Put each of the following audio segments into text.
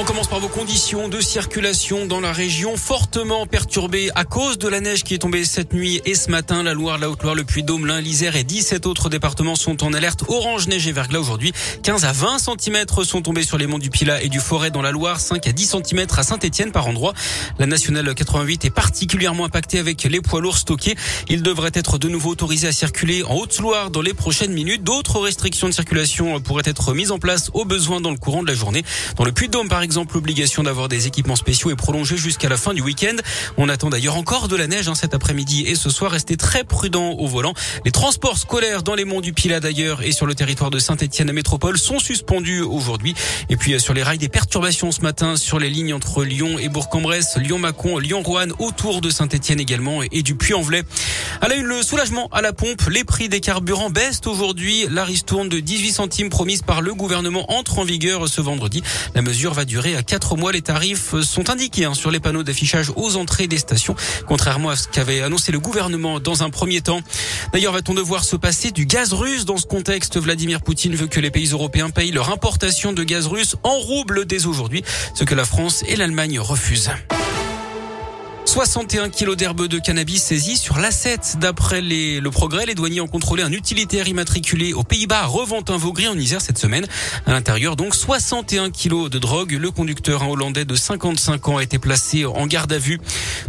On commence par vos conditions de circulation dans la région fortement perturbées à cause de la neige qui est tombée cette nuit et ce matin. La Loire, la Haute-Loire, le Puy-Dôme, l'Ain, l'Isère et 17 autres départements sont en alerte orange neige et verglas aujourd'hui. 15 à 20 cm sont tombés sur les monts du Pilat et du Forêt dans la Loire, 5 à 10 cm à Saint-Etienne par endroit. La nationale 88 est particulièrement impactée avec les poids lourds stockés. Ils devraient être de nouveau autorisés à circuler en Haute-Loire dans les prochaines minutes. D'autres restrictions de circulation pourraient être mises en place au besoin dans le courant de la journée. Dans le Puy-de-Dôme, par exemple, exemple, l'obligation d'avoir des équipements spéciaux est prolongée jusqu'à la fin du week-end. On attend d'ailleurs encore de la neige hein, cet après-midi et ce soir. Restez très prudents au volant. Les transports scolaires dans les monts du Pilat d'ailleurs et sur le territoire de Saint-Etienne Métropole sont suspendus aujourd'hui. Et puis euh, sur les rails, des perturbations ce matin sur les lignes entre Lyon et Bourg-en-Bresse, Lyon-Mâcon, Lyon-Roanne, autour de Saint-Etienne également et du Puy-en-Velay. À la une, le soulagement à la pompe. Les prix des carburants baissent aujourd'hui. La ristourne de 18 centimes promise par le gouvernement entre en vigueur ce vendredi. La mesure va durer à 4 mois. Les tarifs sont indiqués hein, sur les panneaux d'affichage aux entrées des stations, contrairement à ce qu'avait annoncé le gouvernement dans un premier temps. D'ailleurs, va-t-on devoir se passer du gaz russe dans ce contexte? Vladimir Poutine veut que les pays européens payent leur importation de gaz russe en rouble dès aujourd'hui, ce que la France et l'Allemagne refusent. 61 kilos d'herbe de cannabis saisis sur l'A7. D'après le progrès, les douaniers ont contrôlé un utilitaire immatriculé aux Pays-Bas, revente un Vaugry en Isère cette semaine. À l'intérieur, donc, 61 kilos de drogue. Le conducteur, un Hollandais de 55 ans, a été placé en garde à vue.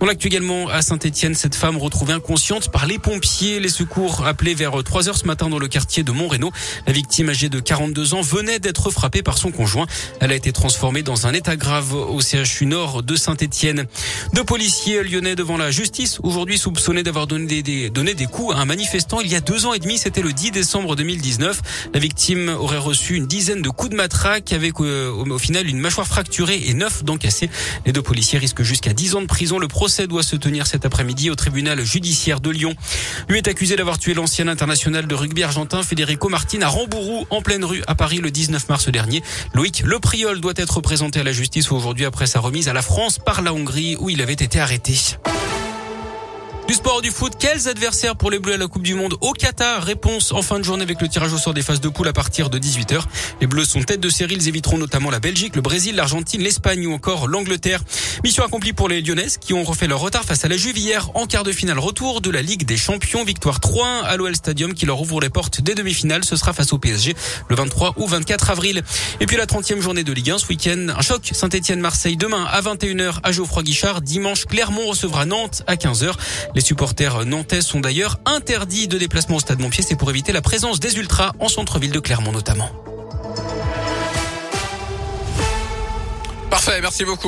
Dans l'actu également, à Saint-Etienne, cette femme retrouvée inconsciente par les pompiers. Les secours appelés vers 3 heures ce matin dans le quartier de Montrénaud. La victime, âgée de 42 ans, venait d'être frappée par son conjoint. Elle a été transformée dans un état grave au CHU Nord de Saint-Etienne. Deux policiers lyonnais devant la justice, aujourd'hui soupçonné d'avoir donné des, donné des coups à un manifestant il y a deux ans et demi, c'était le 10 décembre 2019. La victime aurait reçu une dizaine de coups de matraque avec euh, au, final une mâchoire fracturée et neuf dents cassées. Les deux policiers risquent jusqu'à 10 ans de prison. Le procès doit se tenir cet après-midi au tribunal judiciaire de Lyon. Lui est accusé d'avoir tué l'ancien international de rugby argentin Federico Martin à Rambourou en pleine rue à Paris le 19 mars dernier. Loïc Lepriol doit être présenté à la justice aujourd'hui après sa remise à la France par la Hongrie où il avait été arrêté arrêté. Du sport du foot, quels adversaires pour les Bleus à la Coupe du Monde au Qatar Réponse en fin de journée avec le tirage au sort des phases de poule à partir de 18h. Les Bleus sont tête de série, ils éviteront notamment la Belgique, le Brésil, l'Argentine, l'Espagne ou encore l'Angleterre. Mission accomplie pour les Lyonnais qui ont refait leur retard face à la Juve hier en quart de finale retour de la Ligue des Champions. Victoire 3-1 à l'OL Stadium qui leur ouvre les portes des demi-finales. Ce sera face au PSG le 23 ou 24 avril. Et puis la 30e journée de Ligue 1 ce week-end, un choc Saint-Etienne-Marseille demain à 21h à Geoffroy Guichard. Dimanche, Clermont recevra Nantes à 15h. Les supporters nantais sont d'ailleurs interdits de déplacement au stade Montpied. C'est pour éviter la présence des ultras en centre-ville de Clermont notamment. Parfait, merci beaucoup.